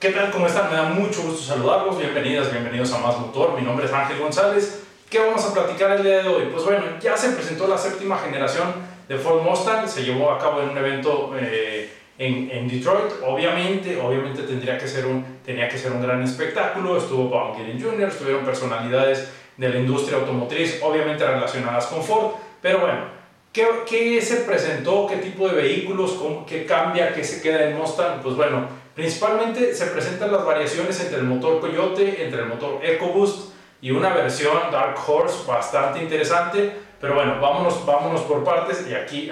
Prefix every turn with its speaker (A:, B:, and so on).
A: ¿Qué tal? ¿Cómo están? Me da mucho gusto saludarlos. Bienvenidas, bienvenidos a Más Motor. Mi nombre es Ángel González. ¿Qué vamos a platicar el día de hoy? Pues bueno, ya se presentó la séptima generación de Ford Mustang. Se llevó a cabo en un evento eh, en, Detroit. Obviamente, obviamente tendría que ser un, tenía que ser un gran espectáculo. Estuvo Paul Gillen Jr., estuvieron personalidades de la industria automotriz, obviamente relacionadas con Ford. Pero bueno, ¿qué, qué se presentó? ¿Qué tipo de vehículos? Cómo, ¿Qué cambia? ¿Qué se queda en Mustang? Pues bueno, Principalmente se presentan las variaciones entre el motor Coyote, entre el motor EcoBoost y una versión Dark Horse bastante interesante. Pero bueno, vámonos, vámonos por partes y aquí